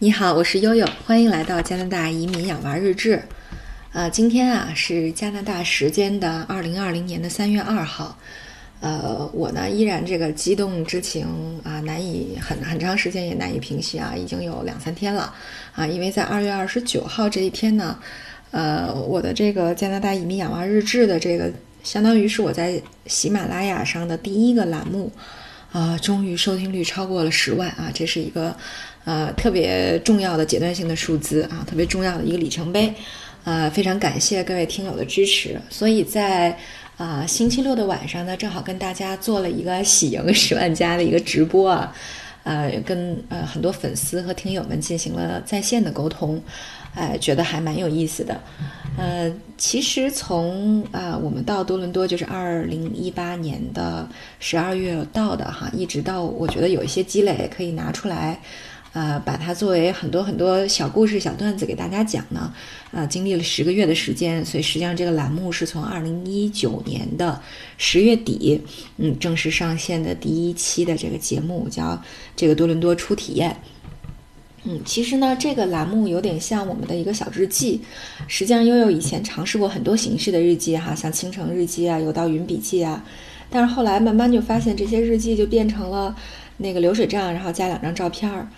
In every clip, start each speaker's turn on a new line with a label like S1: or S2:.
S1: 你好，我是悠悠，欢迎来到加拿大移民养娃日志。呃，今天啊是加拿大时间的二零二零年的三月二号。呃，我呢依然这个激动之情啊，难以很很长时间也难以平息啊，已经有两三天了啊，因为在二月二十九号这一天呢，呃，我的这个加拿大移民养娃日志的这个，相当于是我在喜马拉雅上的第一个栏目啊，终于收听率超过了十万啊，这是一个呃特别重要的阶段性的数字啊，特别重要的一个里程碑，呃，非常感谢各位听友的支持，所以在。啊，星期六的晚上呢，正好跟大家做了一个喜迎十万加的一个直播啊，呃，跟呃很多粉丝和听友们进行了在线的沟通，哎，觉得还蛮有意思的。呃，其实从啊我们到多伦多就是二零一八年的十二月到的哈，一直到我觉得有一些积累可以拿出来。呃，把它作为很多很多小故事、小段子给大家讲呢，呃，经历了十个月的时间，所以实际上这个栏目是从二零一九年的十月底，嗯，正式上线的第一期的这个节目，叫这个多伦多初体验。嗯，其实呢，这个栏目有点像我们的一个小日记。实际上，悠悠以前尝试过很多形式的日记，哈，像倾城日记啊、有道云笔记啊，但是后来慢慢就发现这些日记就变成了那个流水账，然后加两张照片儿。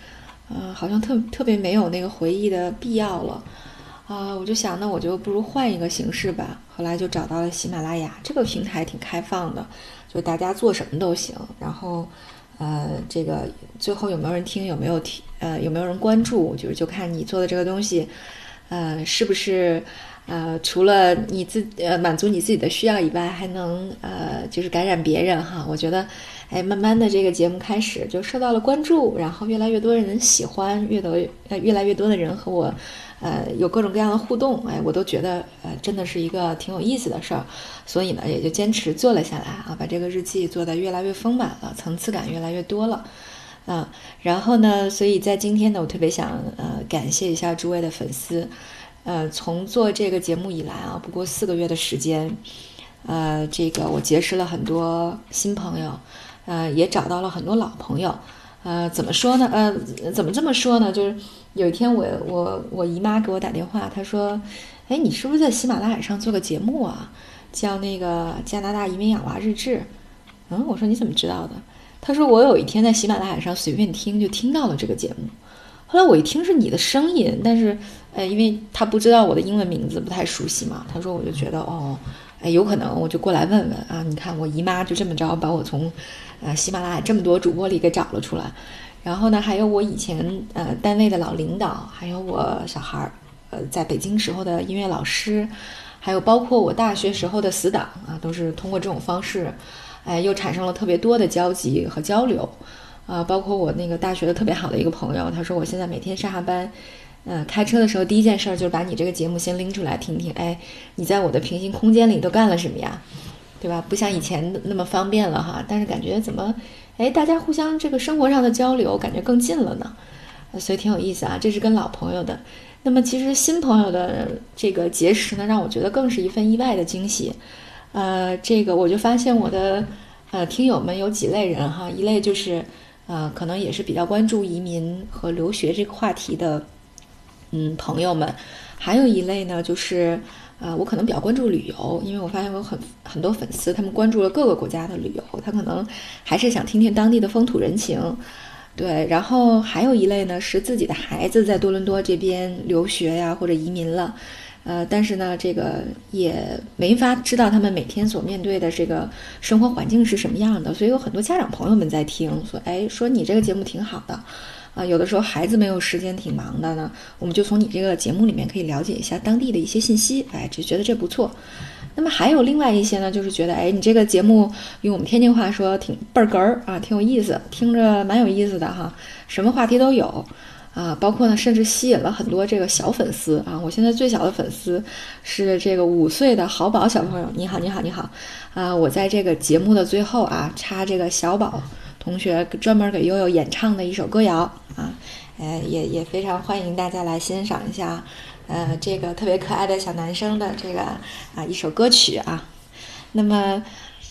S1: 嗯，好像特特别没有那个回忆的必要了，啊，我就想，那我就不如换一个形式吧。后来就找到了喜马拉雅这个平台，挺开放的，就大家做什么都行。然后，呃，这个最后有没有人听，有没有听，呃，有没有人关注，就是就看你做的这个东西，呃，是不是，呃，除了你自呃满足你自己的需要以外，还能呃就是感染别人哈。我觉得。哎，慢慢的这个节目开始就受到了关注，然后越来越多人喜欢，越多呃越来越多的人和我，呃有各种各样的互动，哎，我都觉得呃真的是一个挺有意思的事儿，所以呢也就坚持做了下来啊，把这个日记做得越来越丰满了，层次感越来越多了，啊，然后呢，所以在今天呢，我特别想呃感谢一下诸位的粉丝，呃，从做这个节目以来啊，不过四个月的时间，呃，这个我结识了很多新朋友。呃，也找到了很多老朋友，呃，怎么说呢？呃，怎么这么说呢？就是有一天我我我姨妈给我打电话，她说：“哎，你是不是在喜马拉雅上做个节目啊？叫那个加拿大移民养娃日志？”嗯，我说你怎么知道的？她说我有一天在喜马拉雅上随便听，就听到了这个节目。后来我一听是你的声音，但是，呃，因为她不知道我的英文名字，不太熟悉嘛，她说我就觉得哦。哎，有可能我就过来问问啊！你看我姨妈就这么着把我从，呃，喜马拉雅这么多主播里给找了出来，然后呢，还有我以前呃单位的老领导，还有我小孩儿，呃，在北京时候的音乐老师，还有包括我大学时候的死党啊，都是通过这种方式，哎，又产生了特别多的交集和交流，啊，包括我那个大学的特别好的一个朋友，他说我现在每天上下班。嗯，开车的时候第一件事就是把你这个节目先拎出来听听。哎，你在我的平行空间里都干了什么呀？对吧？不像以前那么方便了哈。但是感觉怎么，哎，大家互相这个生活上的交流感觉更近了呢？所以挺有意思啊。这是跟老朋友的。那么其实新朋友的这个结识呢，让我觉得更是一份意外的惊喜。呃，这个我就发现我的呃听友们有几类人哈，一类就是呃可能也是比较关注移民和留学这个话题的。嗯，朋友们，还有一类呢，就是，呃，我可能比较关注旅游，因为我发现我很很多粉丝，他们关注了各个国家的旅游，他可能还是想听听当地的风土人情，对。然后还有一类呢，是自己的孩子在多伦多这边留学呀，或者移民了，呃，但是呢，这个也没法知道他们每天所面对的这个生活环境是什么样的，所以有很多家长朋友们在听，说，哎，说你这个节目挺好的。啊，有的时候孩子没有时间，挺忙的呢，我们就从你这个节目里面可以了解一下当地的一些信息，哎，就觉得这不错。那么还有另外一些呢，就是觉得，哎，你这个节目用我们天津话说挺倍儿哏儿啊，挺有意思，听着蛮有意思的哈，什么话题都有啊，包括呢，甚至吸引了很多这个小粉丝啊。我现在最小的粉丝是这个五岁的豪宝小朋友，你好，你好，你好啊！我在这个节目的最后啊，插这个小宝。同学专门给悠悠演唱的一首歌谣啊，呃，也也非常欢迎大家来欣赏一下，呃，这个特别可爱的小男生的这个啊一首歌曲啊。那么，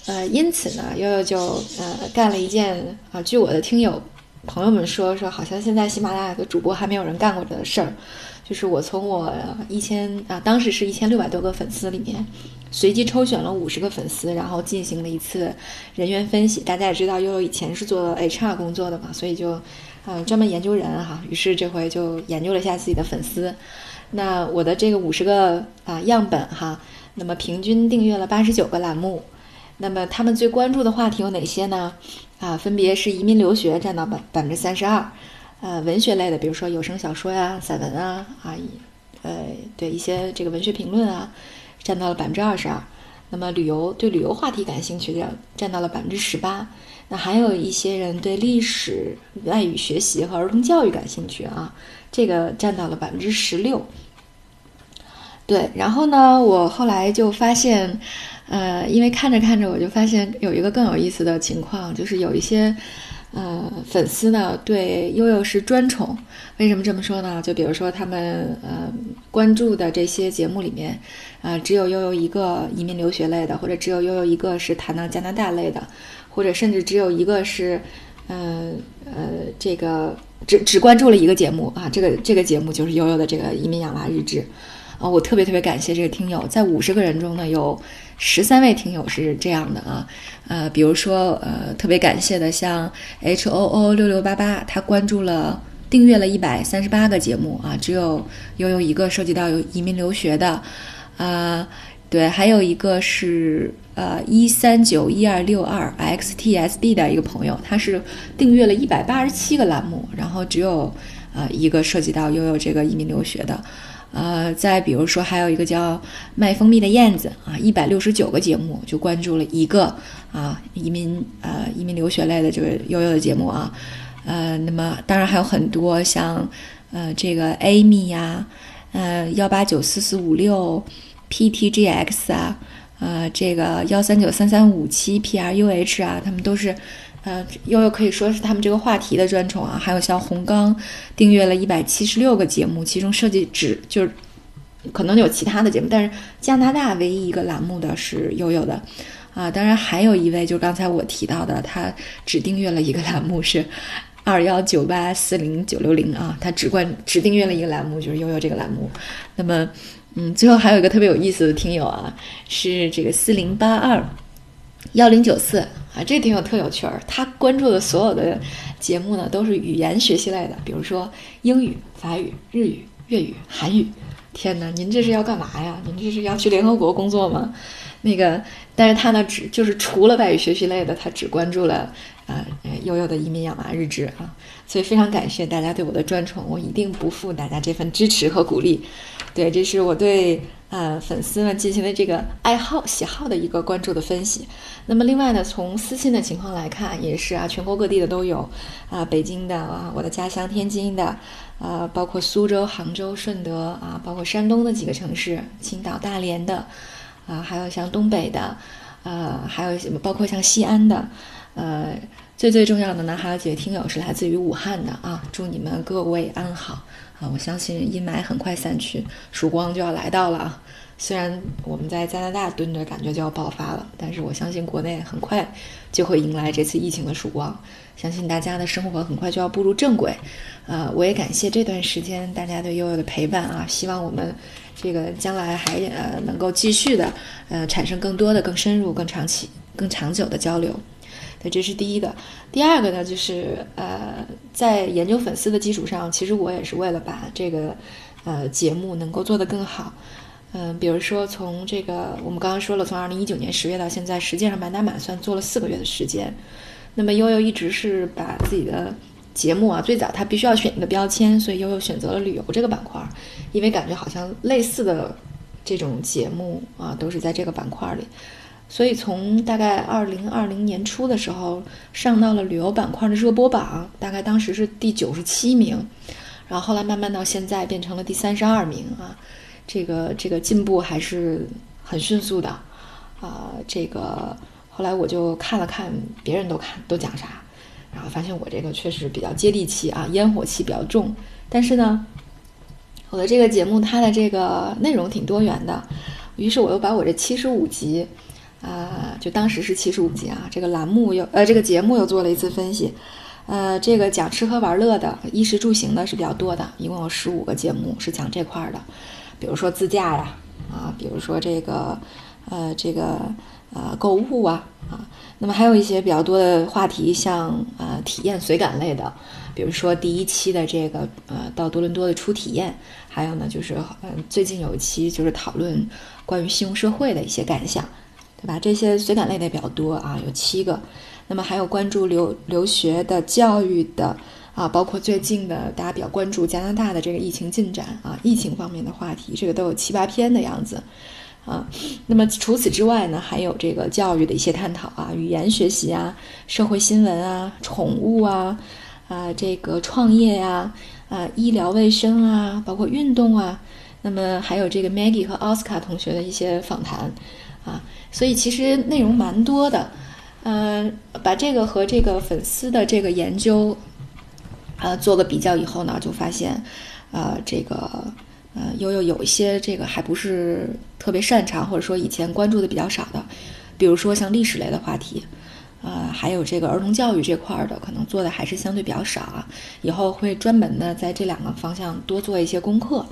S1: 呃，因此呢，悠悠就呃干了一件啊，据我的听友朋友们说说，好像现在喜马拉雅的主播还没有人干过这个事儿。就是我从我一千啊，当时是一千六百多个粉丝里面，随机抽选了五十个粉丝，然后进行了一次人员分析。大家也知道，悠悠以前是做 HR 工作的嘛，所以就呃专门研究人哈。于是这回就研究了一下自己的粉丝。那我的这个五十个啊样本哈，那么平均订阅了八十九个栏目。那么他们最关注的话题有哪些呢？啊，分别是移民留学占到百百分之三十二。呃，文学类的，比如说有声小说呀、散文啊，啊，呃，对一些这个文学评论啊，占到了百分之二十二。那么旅游对旅游话题感兴趣的占到了百分之十八。那还有一些人对历史、外语学习和儿童教育感兴趣啊，这个占到了百分之十六。对，然后呢，我后来就发现，呃，因为看着看着，我就发现有一个更有意思的情况，就是有一些。呃，粉丝呢对悠悠是专宠，为什么这么说呢？就比如说他们呃关注的这些节目里面，啊，只有悠悠一个移民留学类的，或者只有悠悠一个是谈到加拿大类的，或者甚至只有一个是，呃呃，这个只只关注了一个节目啊，这个这个节目就是悠悠的这个移民养娃日志。啊，我特别特别感谢这个听友，在五十个人中呢，有十三位听友是这样的啊，呃，比如说呃，特别感谢的像 H O O 六六八八，他关注了订阅了一百三十八个节目啊，只有悠悠一个涉及到有移民留学的，啊，对，还有一个是呃一三九一二六二 X T S B 的一个朋友，他是订阅了一百八十七个栏目，然后只有呃一个涉及到悠悠这个移民留学的。呃，再比如说，还有一个叫卖蜂蜜的燕子啊，一百六十九个节目就关注了一个啊移民呃移民留学类的这个悠悠的节目啊，呃，那么当然还有很多像呃这个 Amy 呀，呃幺八九四四五六 PTGX 啊，呃这个幺三九三三五七 PRUH 啊，他们都是。呃，悠悠可以说是他们这个话题的专宠啊。还有像红刚，订阅了一百七十六个节目，其中设计只就是可能有其他的节目，但是加拿大唯一一个栏目的是悠悠的啊。当然还有一位，就刚才我提到的，他只订阅了一个栏目是二幺九八四零九六零啊，他只关只订阅了一个栏目，就是悠悠这个栏目。那么，嗯，最后还有一个特别有意思的听友啊，是这个四零八二幺零九四。啊，这挺有特有趣儿。他关注的所有的节目呢，都是语言学习类的，比如说英语、法语、日语、粤语、韩语。天哪，您这是要干嘛呀？您这是要去联合国工作吗？那个，但是他呢，只就是除了外语学习类的，他只关注了啊悠悠的移民养娃日志啊。所以非常感谢大家对我的专宠，我一定不负大家这份支持和鼓励。对，这是我对。呃，粉丝们进行的这个爱好、喜好的一个关注的分析。那么，另外呢，从私信的情况来看，也是啊，全国各地的都有，啊，北京的啊，我的家乡天津的，呃，包括苏州、杭州、顺德啊，包括山东的几个城市，青岛、大连的，啊，还有像东北的，呃，还有，包括像西安的，呃，最最重要的呢，还有几位听友是来自于武汉的啊，祝你们各位安好。啊，我相信阴霾很快散去，曙光就要来到了啊！虽然我们在加拿大蹲着，感觉就要爆发了，但是我相信国内很快就会迎来这次疫情的曙光，相信大家的生活很快就要步入正轨。呃，我也感谢这段时间大家对悠悠的陪伴啊！希望我们这个将来还呃能够继续的呃产生更多的、更深入、更长期、更长久的交流。这是第一个。第二个呢，就是呃，在研究粉丝的基础上，其实我也是为了把这个呃节目能够做得更好。嗯，比如说从这个我们刚刚说了，从二零一九年十月到现在，实际上满打满算做了四个月的时间。那么悠悠一直是把自己的节目啊，最早他必须要选一个标签，所以悠悠选择了旅游这个板块，因为感觉好像类似的这种节目啊，都是在这个板块里。所以从大概二零二零年初的时候上到了旅游板块的热播榜，大概当时是第九十七名，然后后来慢慢到现在变成了第三十二名啊，这个这个进步还是很迅速的啊。这个后来我就看了看别人都看都讲啥，然后发现我这个确实比较接地气啊，烟火气比较重。但是呢，我的这个节目它的这个内容挺多元的，于是我又把我这七十五集。啊，就当时是七十五集啊，这个栏目又呃，这个节目又做了一次分析，呃，这个讲吃喝玩乐的，衣食住行的是比较多的，一共有十五个节目是讲这块儿的，比如说自驾呀，啊，比如说这个，呃，这个呃购物啊，啊，那么还有一些比较多的话题，像呃体验随感类的，比如说第一期的这个呃到多伦多的初体验，还有呢就是嗯最近有一期就是讨论关于信用社会的一些感想，对吧？这些随感类的比较多啊，有七个。那么还有关注留留学的教育的啊，包括最近的大家比较关注加拿大的这个疫情进展啊，疫情方面的话题，这个都有七八篇的样子啊。那么除此之外呢，还有这个教育的一些探讨啊，语言学习啊，社会新闻啊，宠物啊，啊这个创业呀，啊医疗卫生啊，包括运动啊。那么还有这个 Maggie 和奥斯卡同学的一些访谈啊，所以其实内容蛮多的。嗯，把这个和这个粉丝的这个研究，呃，做个比较以后呢，就发现，呃，这个，呃，悠悠有一些这个还不是特别擅长，或者说以前关注的比较少的，比如说像历史类的话题，呃，还有这个儿童教育这块儿的，可能做的还是相对比较少啊。以后会专门的在这两个方向多做一些功课，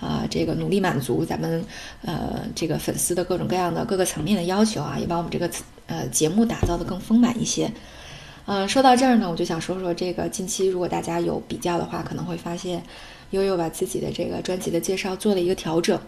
S1: 啊，这个努力满足咱们呃这个粉丝的各种各样的各个层面的要求啊，也把我们这个。呃，节目打造的更丰满一些。呃，说到这儿呢，我就想说说这个近期，如果大家有比较的话，可能会发现悠悠把自己的这个专辑的介绍做了一个调整。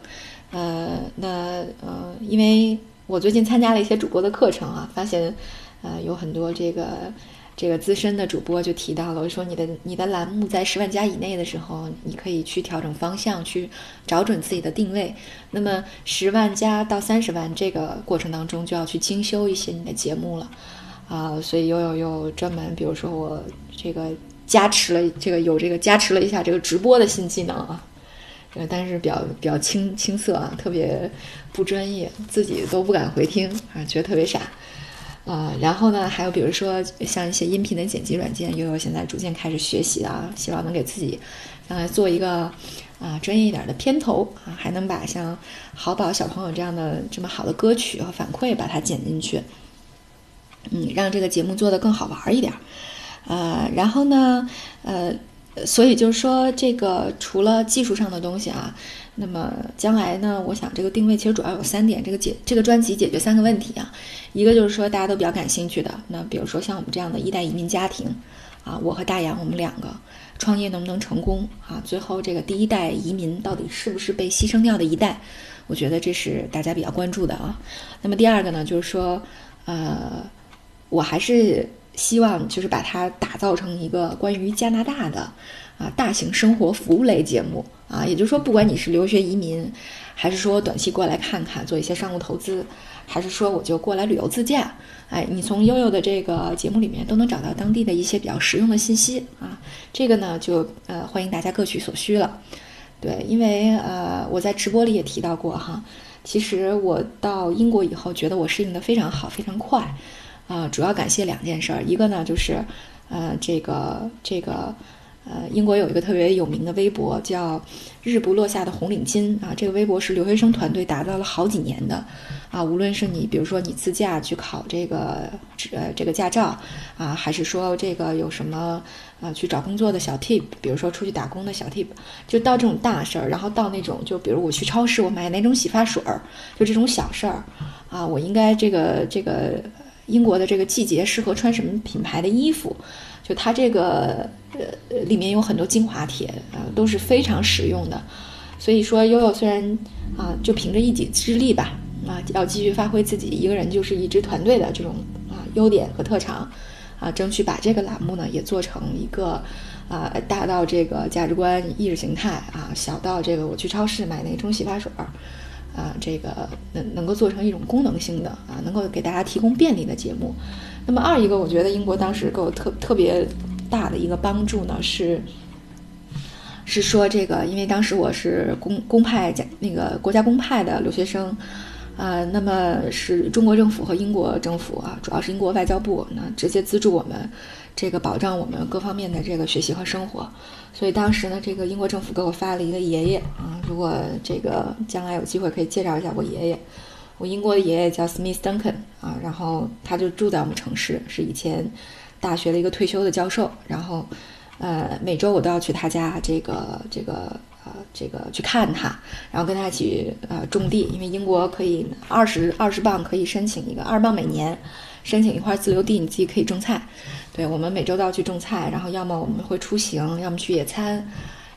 S1: 呃，那呃，因为我最近参加了一些主播的课程啊，发现呃有很多这个。这个资深的主播就提到了，我说你的你的栏目在十万加以内的时候，你可以去调整方向，去找准自己的定位。那么十万加到三十万这个过程当中，就要去精修一些你的节目了，啊，所以又有又专门，比如说我这个加持了这个有这个加持了一下这个直播的新技能啊，呃，但是比较比较青青涩啊，特别不专业，自己都不敢回听啊，觉得特别傻。啊，然后呢，还有比如说像一些音频的剪辑软件，悠悠现在逐渐开始学习啊，希望能给自己将来做一个啊专业一点的片头啊，还能把像好宝小朋友这样的这么好的歌曲和反馈把它剪进去，嗯，让这个节目做得更好玩一点。呃，然后呢，呃，所以就是说这个除了技术上的东西啊。那么将来呢？我想这个定位其实主要有三点，这个解这个专辑解决三个问题啊。一个就是说大家都比较感兴趣的，那比如说像我们这样的一代移民家庭，啊，我和大洋我们两个创业能不能成功啊？最后这个第一代移民到底是不是被牺牲掉的一代？我觉得这是大家比较关注的啊。那么第二个呢，就是说，呃，我还是希望就是把它打造成一个关于加拿大的。啊，大型生活服务类节目啊，也就是说，不管你是留学移民，还是说短期过来看看做一些商务投资，还是说我就过来旅游自驾，哎，你从悠悠的这个节目里面都能找到当地的一些比较实用的信息啊。这个呢，就呃欢迎大家各取所需了。对，因为呃我在直播里也提到过哈，其实我到英国以后觉得我适应的非常好，非常快啊，主要感谢两件事儿，一个呢就是呃这个这个。呃，英国有一个特别有名的微博叫“日不落下的红领巾”啊，这个微博是留学生团队打造了好几年的，啊，无论是你比如说你自驾去考这个呃这个驾照啊，还是说这个有什么啊去找工作的小 tip，比如说出去打工的小 tip，就到这种大事儿，然后到那种就比如我去超市我买哪种洗发水儿，就这种小事儿啊，我应该这个这个英国的这个季节适合穿什么品牌的衣服。就它这个呃里面有很多精华帖啊，都是非常实用的。所以说，悠悠虽然啊，就凭着一己之力吧，啊，要继续发挥自己一个人就是一支团队的这种啊优点和特长，啊，争取把这个栏目呢也做成一个啊大到这个价值观意识形态啊，小到这个我去超市买哪种洗发水儿啊，这个能能够做成一种功能性的啊，能够给大家提供便利的节目。那么二一个，我觉得英国当时给我特特别大的一个帮助呢，是是说这个，因为当时我是公公派家那个国家公派的留学生，啊，那么是中国政府和英国政府啊，主要是英国外交部，那直接资助我们这个保障我们各方面的这个学习和生活，所以当时呢，这个英国政府给我发了一个爷爷啊，如果这个将来有机会可以介绍一下我爷爷。我英国的爷爷叫 Smith Duncan 啊，然后他就住在我们城市，是以前大学的一个退休的教授，然后呃每周我都要去他家这个这个呃这个去看他，然后跟他一起呃种地，因为英国可以二十二十磅可以申请一个二十磅每年申请一块自留地，你自己可以种菜。对我们每周都要去种菜，然后要么我们会出行，要么去野餐。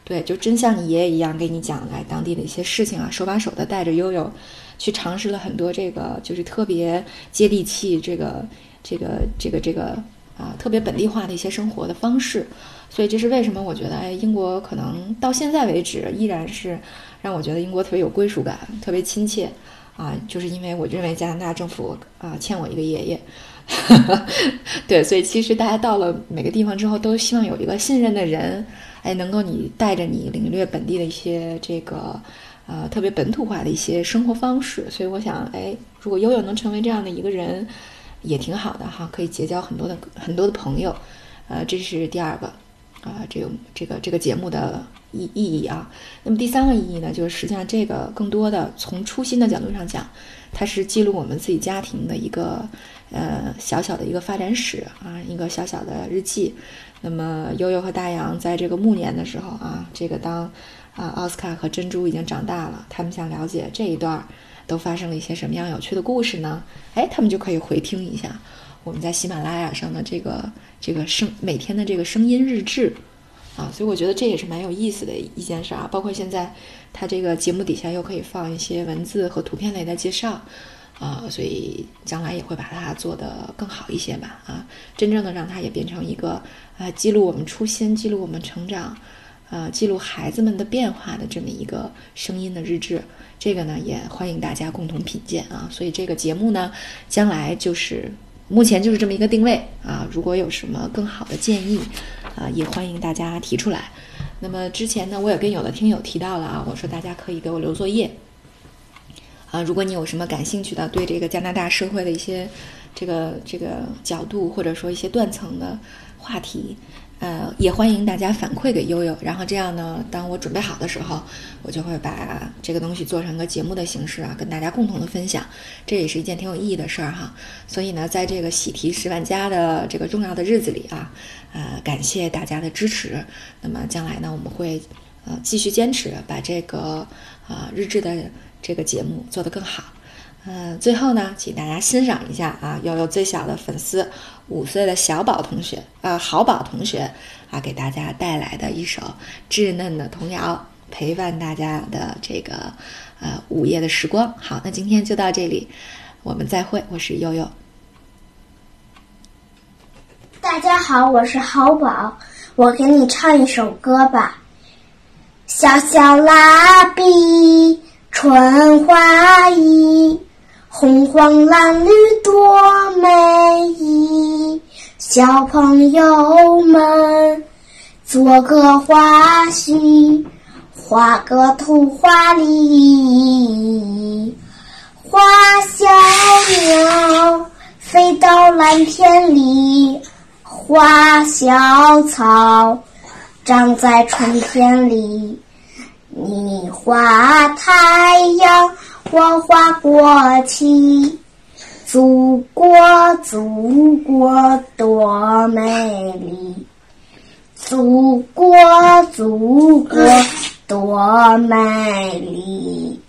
S1: 对，就真像你爷爷一样给你讲来当地的一些事情啊，手把手的带着悠悠去尝试了很多这个就是特别接地气，这个这个这个这个啊特别本地化的一些生活的方式。所以这是为什么我觉得哎，英国可能到现在为止依然是让我觉得英国特别有归属感，特别亲切啊，就是因为我认为加拿大政府啊欠我一个爷爷。对，所以其实大家到了每个地方之后，都希望有一个信任的人。哎，能够你带着你领略本地的一些这个，呃，特别本土化的一些生活方式，所以我想，哎，如果悠悠能成为这样的一个人，也挺好的哈，可以结交很多的很多的朋友，呃，这是第二个，啊，这个这个这个节目的意意义啊。那么第三个意义呢，就是实际上这个更多的从初心的角度上讲，它是记录我们自己家庭的一个呃小小的一个发展史啊，一个小小的日记。那么悠悠和大洋在这个暮年的时候啊，这个当啊奥斯卡和珍珠已经长大了，他们想了解这一段都发生了一些什么样有趣的故事呢？哎，他们就可以回听一下我们在喜马拉雅上的这个这个声每天的这个声音日志啊，所以我觉得这也是蛮有意思的一件事啊。包括现在它这个节目底下又可以放一些文字和图片类的介绍。啊，所以将来也会把它做得更好一些吧。啊，真正的让它也变成一个啊，记录我们初心、记录我们成长、呃，记录孩子们的变化的这么一个声音的日志。这个呢，也欢迎大家共同品鉴啊。所以这个节目呢，将来就是目前就是这么一个定位啊。如果有什么更好的建议啊，也欢迎大家提出来。那么之前呢，我也跟有的听友提到了啊，我说大家可以给我留作业。啊，如果你有什么感兴趣的，对这个加拿大社会的一些这个这个角度，或者说一些断层的话题，呃，也欢迎大家反馈给悠悠。然后这样呢，当我准备好的时候，我就会把这个东西做成个节目的形式啊，跟大家共同的分享。这也是一件挺有意义的事儿哈。所以呢，在这个喜提十万加的这个重要的日子里啊，呃，感谢大家的支持。那么将来呢，我们会呃继续坚持把这个啊日志的。这个节目做得更好，嗯，最后呢，请大家欣赏一下啊，悠悠最小的粉丝五岁的小宝同学啊，好宝同学啊，给大家带来的一首稚嫩的童谣，陪伴大家的这个呃午夜的时光。好，那今天就到这里，我们再会，我是悠悠。
S2: 大家好，我是好宝，我给你唱一首歌吧，小小蜡笔。春花衣，红黄蓝绿多美丽。小朋友们，做个花絮，画个图画里。花小鸟飞到蓝天里，花小草长在春天里。你画太阳，我画国旗，祖国，祖国多美丽，祖国，祖国多美丽。